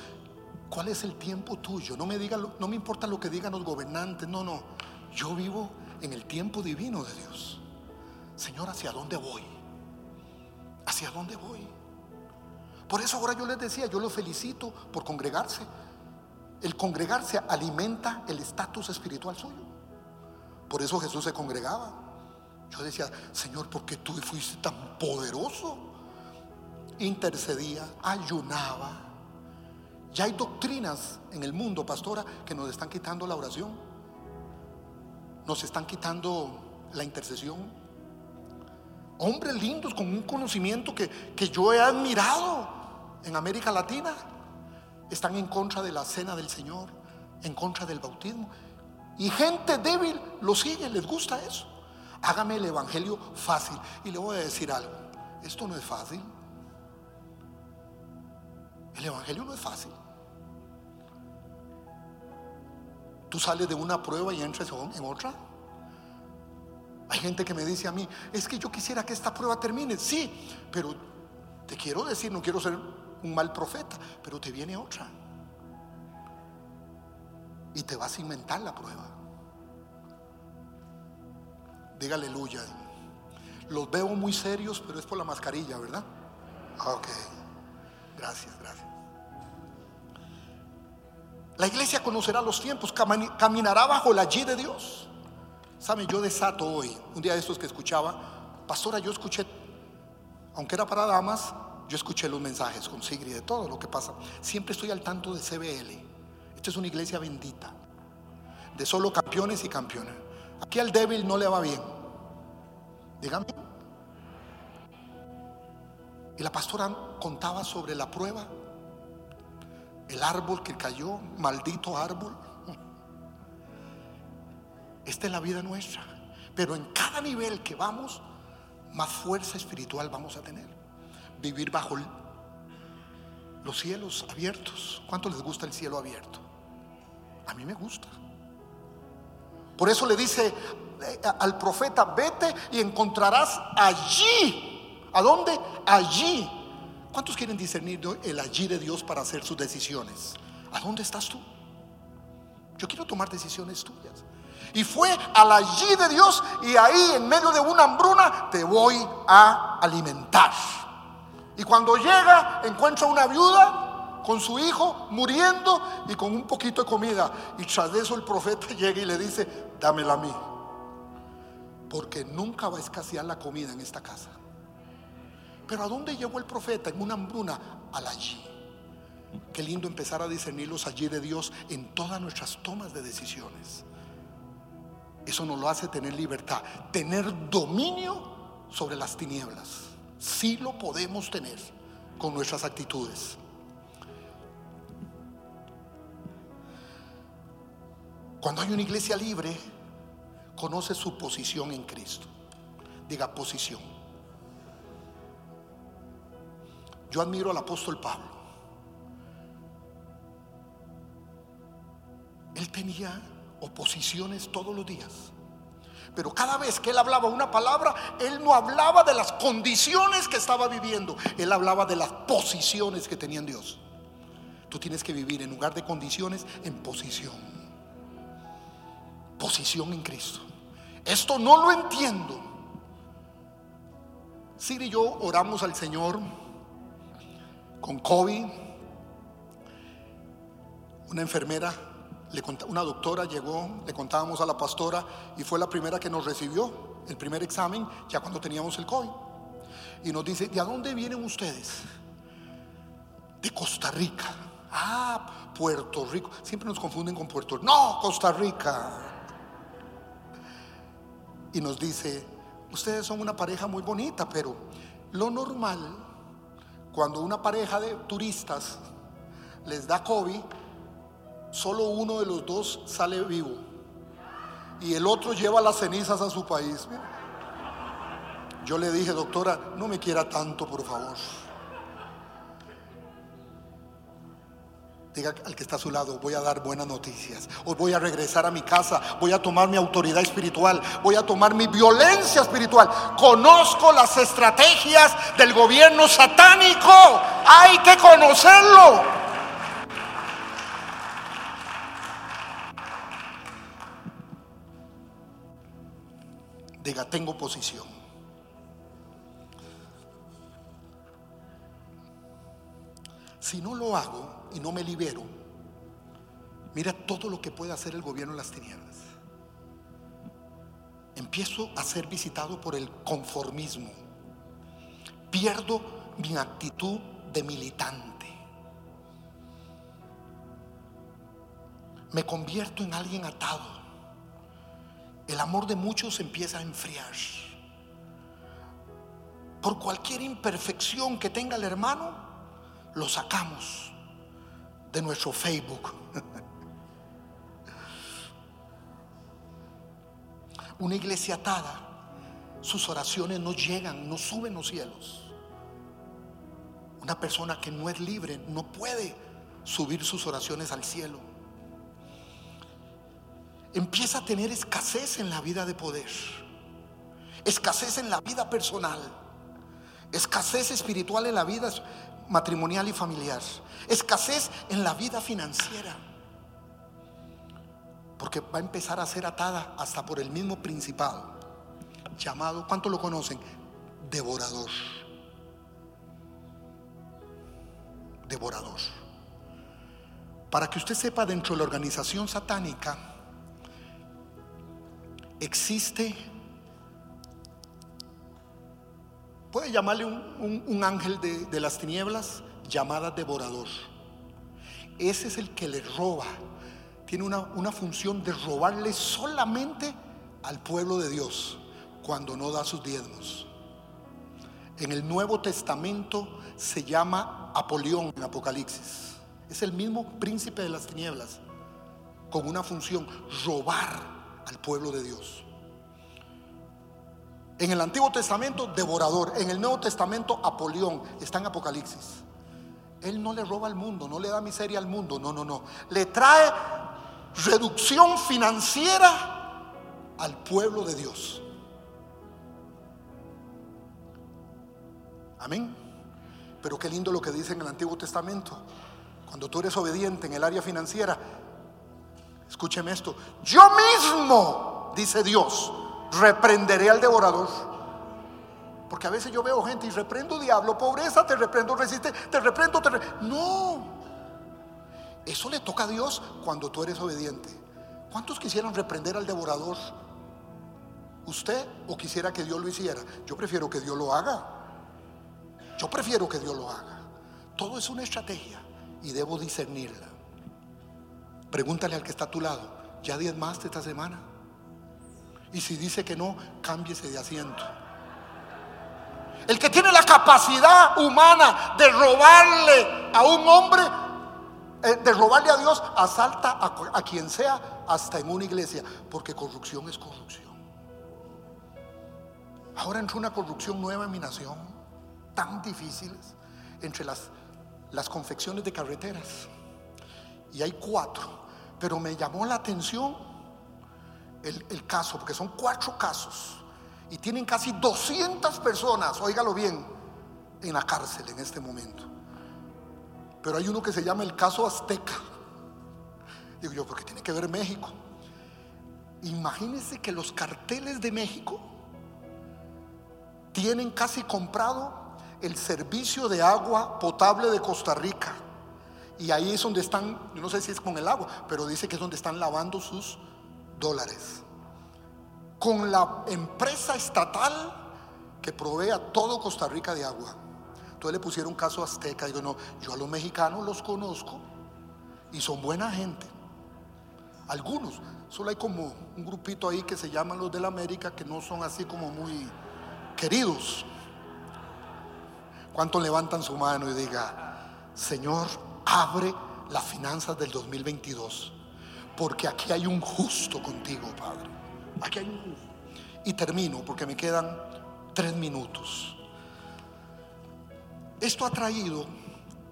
¿Cuál es el tiempo tuyo? No me diga, no me importa lo que digan los gobernantes, no, no. Yo vivo en el tiempo divino de Dios. Señor, ¿hacia dónde voy? ¿Hacia dónde voy? Por eso ahora yo les decía, yo los felicito por congregarse. El congregarse alimenta el estatus espiritual suyo. Por eso Jesús se congregaba. Yo decía, Señor, ¿por qué tú fuiste tan poderoso? Intercedía, ayunaba. Ya hay doctrinas en el mundo, pastora, que nos están quitando la oración. Nos están quitando la intercesión. Hombres lindos con un conocimiento que, que yo he admirado en América Latina están en contra de la cena del Señor, en contra del bautismo. Y gente débil lo sigue, les gusta eso. Hágame el Evangelio fácil. Y le voy a decir algo, esto no es fácil. El Evangelio no es fácil. Tú sales de una prueba y entras en otra. Hay gente que me dice a mí, es que yo quisiera que esta prueba termine. Sí, pero te quiero decir, no quiero ser un mal profeta, pero te viene otra. Y te vas a inventar la prueba. Diga aleluya. Los veo muy serios, pero es por la mascarilla, ¿verdad? Ok. Gracias, gracias. La iglesia conocerá los tiempos, caminará bajo la allí de Dios. Sabe, yo desato hoy, un día de estos que escuchaba, pastora, yo escuché, aunque era para damas, yo escuché los mensajes con Sigri de todo lo que pasa. Siempre estoy al tanto de CBL. Esta es una iglesia bendita, de solo campeones y campeones. Aquí al débil no le va bien. Dígame. Y la pastora contaba sobre la prueba, el árbol que cayó, maldito árbol. Esta es la vida nuestra. Pero en cada nivel que vamos, más fuerza espiritual vamos a tener vivir bajo los cielos abiertos. ¿Cuánto les gusta el cielo abierto? A mí me gusta. Por eso le dice eh, al profeta, vete y encontrarás allí. ¿A dónde? Allí. ¿Cuántos quieren discernir el allí de Dios para hacer sus decisiones? ¿A dónde estás tú? Yo quiero tomar decisiones tuyas. Y fue al allí de Dios y ahí en medio de una hambruna te voy a alimentar. Y cuando llega, encuentra una viuda con su hijo muriendo y con un poquito de comida. Y tras eso el profeta llega y le dice, dámela a mí. Porque nunca va a escasear la comida en esta casa. Pero ¿a dónde llegó el profeta? En una hambruna, al allí. Qué lindo empezar a discernir los allí de Dios en todas nuestras tomas de decisiones. Eso nos lo hace tener libertad, tener dominio sobre las tinieblas. Sí lo podemos tener con nuestras actitudes. Cuando hay una iglesia libre, conoce su posición en Cristo. Diga posición. Yo admiro al apóstol Pablo. Él tenía oposiciones todos los días. Pero cada vez que él hablaba una palabra, él no hablaba de las condiciones que estaba viviendo, él hablaba de las posiciones que tenía en Dios. Tú tienes que vivir en lugar de condiciones, en posición. Posición en Cristo. Esto no lo entiendo. Siri y yo oramos al Señor con COVID. Una enfermera una doctora llegó, le contábamos a la pastora y fue la primera que nos recibió el primer examen ya cuando teníamos el COVID. Y nos dice, ¿de dónde vienen ustedes? De Costa Rica. Ah, Puerto Rico. Siempre nos confunden con Puerto Rico. No, Costa Rica. Y nos dice, ustedes son una pareja muy bonita, pero lo normal, cuando una pareja de turistas les da COVID, solo uno de los dos sale vivo y el otro lleva las cenizas a su país. Yo le dije, doctora, no me quiera tanto, por favor. Diga al que está a su lado, voy a dar buenas noticias. Hoy voy a regresar a mi casa, voy a tomar mi autoridad espiritual, voy a tomar mi violencia espiritual. Conozco las estrategias del gobierno satánico. Hay que conocerlo. Diga, tengo posición. Si no lo hago y no me libero, mira todo lo que puede hacer el gobierno en las tinieblas. Empiezo a ser visitado por el conformismo. Pierdo mi actitud de militante. Me convierto en alguien atado. El amor de muchos empieza a enfriar. Por cualquier imperfección que tenga el hermano, lo sacamos de nuestro Facebook. Una iglesia atada, sus oraciones no llegan, no suben los cielos. Una persona que no es libre no puede subir sus oraciones al cielo. Empieza a tener escasez en la vida de poder, escasez en la vida personal, escasez espiritual en la vida matrimonial y familiar, escasez en la vida financiera, porque va a empezar a ser atada hasta por el mismo principado, llamado, ¿cuánto lo conocen? Devorador. devorador. Para que usted sepa, dentro de la organización satánica existe, puede llamarle un, ángel de, las tinieblas llamada devorador. Ese es el que le roba, tiene una, una función de robarle solamente al pueblo de Dios cuando no da sus diezmos. En el Nuevo Testamento se llama Apolión en Apocalipsis. Es el mismo príncipe de las tinieblas, con una función, robar al pueblo de Dios. En el Antiguo Testamento, devorador. En el Nuevo Testamento, Apolión. Está en Apocalipsis. Él no le roba al mundo, no le da miseria al mundo. No, no, no. Le trae reducción financiera al pueblo de Dios. Amén. Pero qué lindo lo que dice en el Antiguo Testamento. Cuando tú eres obediente en el área financiera, escúcheme esto, yo mismo, dice Dios, reprenderé al devorador. Porque a veces yo veo gente y reprendo diablo, pobreza, te reprendo, resiste, te reprendo, te No. Eso le toca a Dios cuando tú eres obediente. ¿Cuántos quisieran reprender al devorador? ¿Usted o quisiera que Dios lo hiciera? Yo prefiero que Dios lo haga. Yo prefiero que Dios lo haga. Todo es una estrategia y debo discernirla. Pregúntale al que está a tu lado, ¿ya más esta semana? Y si dice que no, cámbiese de asiento. El que tiene la capacidad humana de robarle a un hombre, eh, de robarle a Dios, asalta a, a quien sea, hasta en una iglesia, porque corrupción es corrupción. Ahora entró una corrupción nueva en mi nación tan difíciles entre las, las confecciones de carreteras. Y hay cuatro, pero me llamó la atención el, caso, porque son cuatro casos y tienen casi 200 personas, óigalo bien, en la cárcel en este momento. Pero hay uno que se llama el caso Azteca. Digo yo, porque tiene que ver México. Imagínense que los carteles de México tienen casi comprado el servicio de agua potable de Costa Rica. Y ahí es donde están, yo no sé si es con el agua, pero dice que es donde están lavando sus dólares. Con la empresa estatal que provee a todo Costa Rica de agua. Entonces le pusieron caso azteca. Digo, no, yo a los mexicanos los conozco y son buena gente. Algunos, solo hay como un grupito ahí que se llaman los de la América que no son así como muy queridos. ¿Cuántos levantan su mano y diga, Señor, abre las finanzas del 2022? Porque aquí hay un justo contigo, Padre. Aquí hay un justo. Y termino porque me quedan tres minutos. Esto ha traído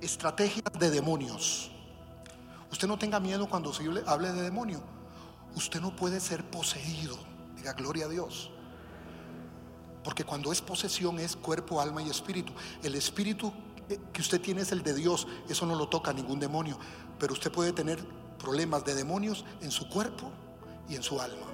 estrategias de demonios. Usted no tenga miedo cuando se hable de demonio. Usted no puede ser poseído. Diga gloria a Dios. Porque cuando es posesión es cuerpo, alma y espíritu. El espíritu que usted tiene es el de Dios. Eso no lo toca ningún demonio. Pero usted puede tener problemas de demonios en su cuerpo y en su alma.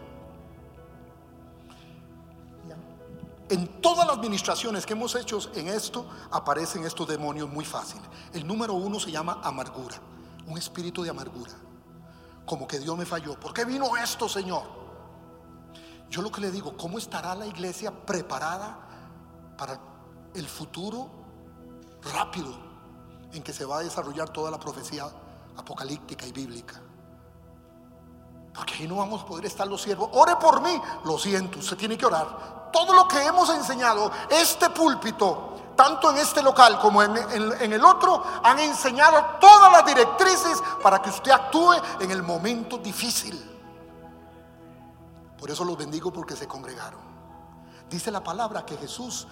En todas las administraciones que hemos hecho en esto aparecen estos demonios muy fáciles. El número uno se llama amargura, un espíritu de amargura. Como que Dios me falló. ¿Por qué vino esto, Señor? Yo lo que le digo, ¿cómo estará la iglesia preparada para el futuro rápido en que se va a desarrollar toda la profecía apocalíptica y bíblica? Porque ahí no vamos a poder estar los siervos. Ore por mí. Lo siento, usted tiene que orar todo lo que hemos enseñado, este púlpito, tanto en este local como en, el otro, han enseñado todas las directrices para que usted actúe en el momento difícil. Por eso los bendigo porque se congregaron. Dice la palabra que Jesús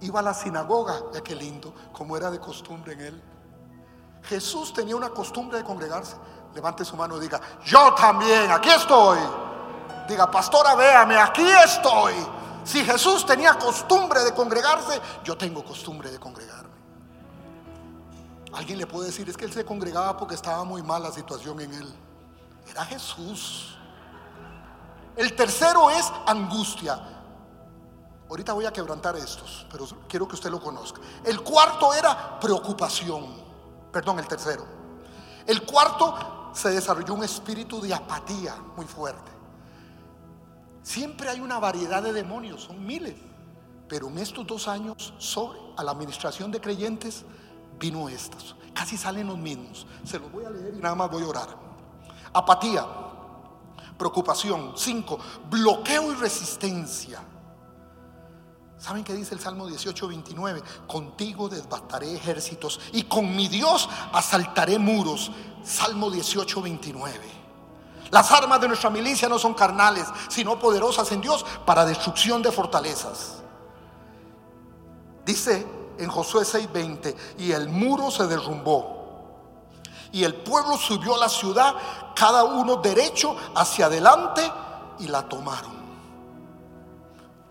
iba a la sinagoga, ya qué lindo, como era de costumbre en él. Jesús tenía una costumbre de congregarse. Levante su mano y diga, yo también, aquí estoy. Diga, pastora, véame, aquí estoy. Si Jesús tenía costumbre de congregarse, yo tengo costumbre de congregarme. Alguien le puede decir, es que él se congregaba porque estaba muy mal la situación en él. Era Jesús. El tercero es angustia. Ahorita voy a quebrantar estos, pero quiero que usted lo conozca. El cuarto era preocupación. Perdón, el tercero. El cuarto se desarrolló un espíritu de apatía muy fuerte. Siempre hay una variedad de demonios, son miles. Pero en estos dos años, sobre a la administración de creyentes, vino estos. Casi salen los mismos. Se los voy a leer y nada más voy a orar. Apatía, preocupación. Cinco, bloqueo y resistencia. ¿Saben qué dice el Salmo 18, 29? Contigo desbastaré ejércitos y con mi Dios asaltaré muros. Salmo 18, 29. Las armas de nuestra milicia no son carnales, sino poderosas en Dios para destrucción de fortalezas. Dice en Josué 6:20, y el muro se derrumbó. Y el pueblo subió a la ciudad, cada uno derecho hacia adelante, y la tomaron.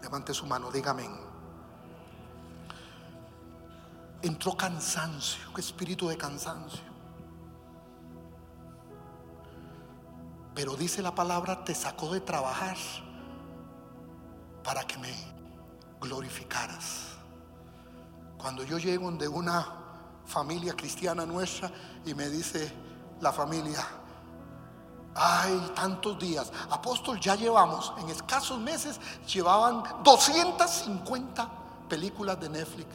Levante su mano, dígame. Entró cansancio, espíritu de cansancio. Pero dice la palabra, te sacó de trabajar para que me glorificaras. Cuando yo llego de una familia cristiana nuestra y me dice la familia, ay, tantos días, apóstol, ya llevamos, en escasos meses, llevaban 250 películas de Netflix.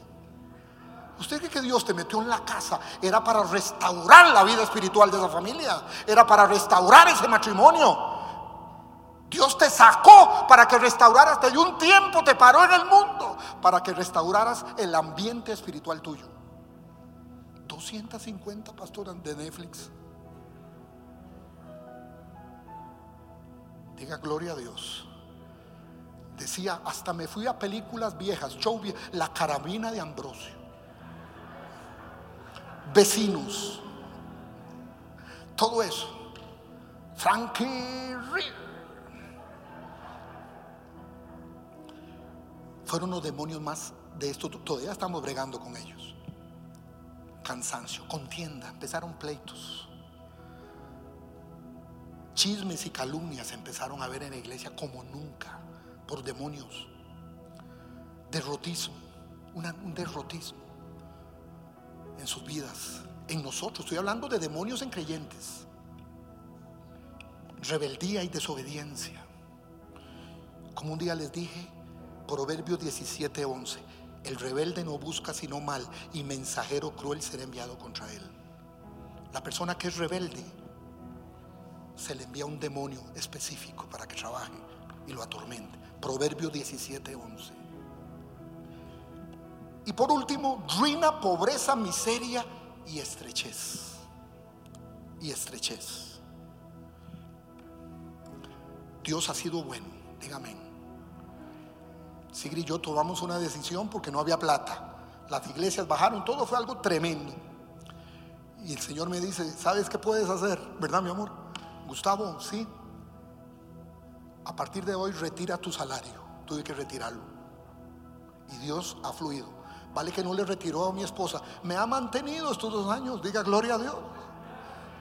¿Usted cree que Dios te metió en la casa? Era para restaurar la vida espiritual de esa familia. Era para restaurar ese matrimonio. Dios te sacó para que restauraras. Te dio un tiempo, te paró en el mundo para que restauraras el ambiente espiritual tuyo. 250 pastoras de Netflix. Diga gloria a Dios. Decía, hasta me fui a películas viejas, show La carabina de Ambrosio vecinos. Todo eso. Frankie Fueron los demonios más de esto. Todavía estamos bregando con ellos. Cansancio, contienda, empezaron pleitos. Chismes y calumnias empezaron a ver en la iglesia como nunca por demonios. Derrotismo, un derrotismo en sus vidas, en nosotros. Estoy hablando de demonios en creyentes. Rebeldía y desobediencia. Como un día les dije, Proverbios 17:11, el rebelde no busca sino mal y mensajero cruel será enviado contra él. La persona que es rebelde se le envía un demonio específico para que trabaje y lo atormente. Proverbios 17:11. Y por último, ruina, pobreza, miseria y estrechez. Y estrechez. Dios ha sido bueno, dígame. Sigrid y yo tomamos una decisión porque no había plata. Las iglesias bajaron, todo fue algo tremendo. Y el Señor me dice, ¿sabes qué puedes hacer? ¿Verdad, mi amor? Gustavo, sí. A partir de hoy retira tu salario. Tuve que retirarlo. Y Dios ha fluido. Vale que no le retiró a mi esposa. Me ha mantenido estos dos años. Diga gloria a Dios.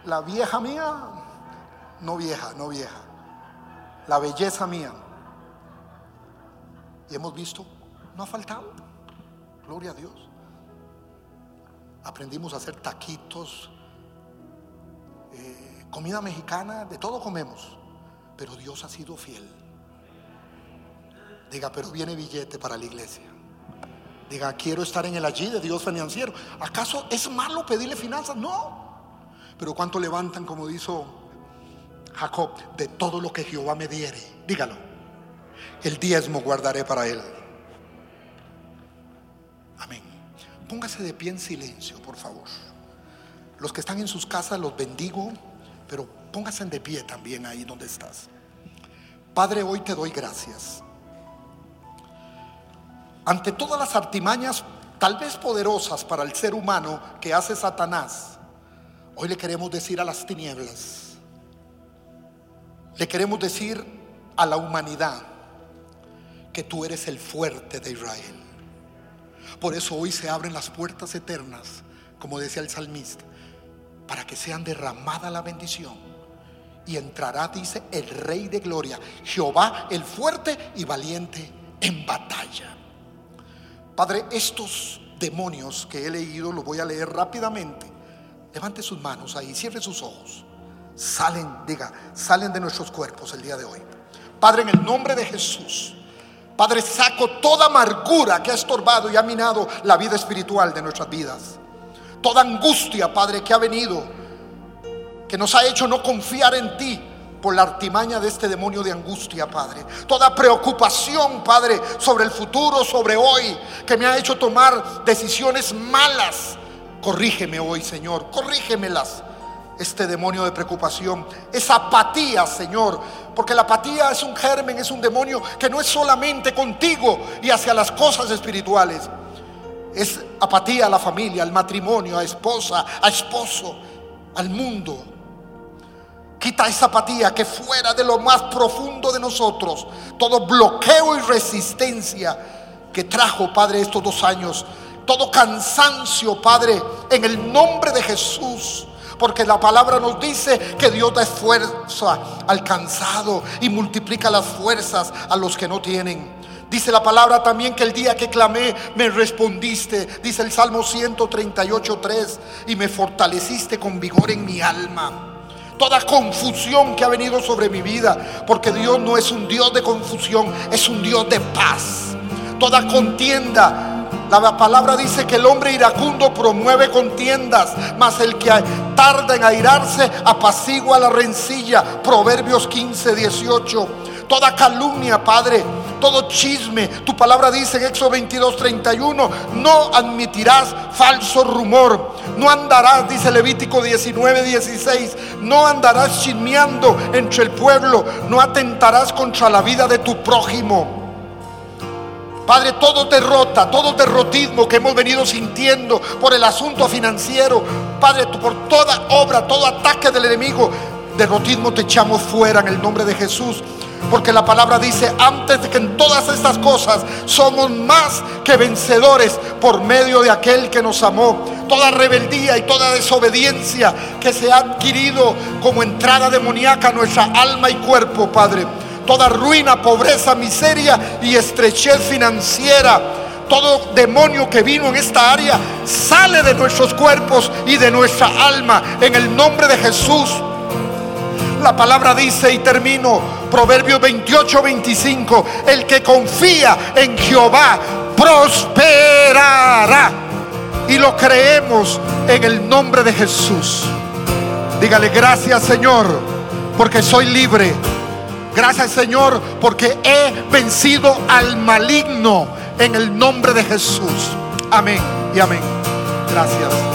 La vieja mía, no vieja, no vieja. La belleza mía. Y hemos visto no ha faltado. Gloria a Dios. Aprendimos a hacer taquitos, eh, comida mexicana, de todo comemos. Pero Dios ha sido fiel. Diga, pero viene billete para la iglesia. Diga, quiero estar en el allí de Dios financiero. ¿Acaso es malo pedirle finanzas? No. Pero ¿cuánto levantan, como dijo Jacob, de todo lo que Jehová me diere? Dígalo. El diezmo guardaré para él. Amén. Póngase de pie en silencio, por favor. Los que están en sus casas los bendigo, pero póngase de pie también ahí donde estás. Padre, hoy te doy gracias. Ante todas las artimañas, tal vez poderosas para el ser humano que hace Satanás, hoy le queremos decir a las tinieblas, le queremos decir a la humanidad que tú eres el fuerte de Israel. Por eso hoy se abren las puertas eternas, como decía el salmista, para que sean derramada la bendición. Y entrará, dice, el Rey de Gloria, Jehová el fuerte y valiente en batalla. Padre, estos demonios que he leído, los voy a leer rápidamente. Levante sus manos ahí, cierre sus ojos. Salen, diga, salen de nuestros cuerpos el día de hoy. Padre, en el nombre de Jesús. Padre, saco toda amargura que ha estorbado y ha minado la vida espiritual de nuestras vidas. Toda angustia, Padre, que ha venido, que nos ha hecho no confiar en ti por la artimaña de este demonio de angustia, Padre. Toda preocupación, Padre, sobre el futuro, sobre hoy, que me ha hecho tomar decisiones malas. Corrígeme hoy, Señor, corrígemelas. Este demonio de preocupación, esa apatía, Señor, porque la apatía es un germen, es un demonio que no es solamente contigo y hacia las cosas espirituales. Es apatía a la familia, al matrimonio, a esposa, a esposo, al mundo. Quita esa apatía que fuera de lo más profundo de nosotros, todo bloqueo y resistencia que trajo, Padre, estos dos años, todo cansancio, Padre, en el nombre de Jesús. Porque la palabra nos dice que Dios da fuerza al cansado y multiplica las fuerzas a los que no tienen. Dice la palabra también que el día que clamé me respondiste, dice el Salmo 138, 3, y me fortaleciste con vigor en mi alma toda confusión que ha venido sobre mi vida, porque Dios no es un Dios de confusión, es un Dios de paz. Toda contienda la palabra dice que el hombre iracundo promueve contiendas, mas el que tarda en airarse apacigua la rencilla. Proverbios 15, 18. Toda calumnia, Padre, todo chisme. Tu palabra dice en Éxodo 22, 31, no admitirás falso rumor. No andarás, dice Levítico 19, 16, no andarás chismeando entre el pueblo. No atentarás contra la vida de tu prójimo. Padre, todo derrota, todo derrotismo que hemos venido sintiendo por el asunto financiero, Padre, por toda obra, todo ataque del enemigo, derrotismo te echamos fuera en el nombre de Jesús. Porque la palabra dice, antes de que en todas estas cosas somos más que vencedores por medio de aquel que nos amó. Toda rebeldía y toda desobediencia que se ha adquirido como entrada demoníaca a nuestra alma y cuerpo, Padre. Toda ruina, pobreza, miseria y estrechez financiera todo demonio que vino en esta área sale de nuestros cuerpos y de nuestra alma en el nombre de Jesús. La palabra dice y termino, Proverbios 28, 25, el que confía en Jehová prosperará. Y lo creemos en el nombre de Jesús. Dígale gracias Señor, porque soy libre. Gracias Señor, porque he vencido al maligno en el nombre de Jesús. Amén y amén. Gracias.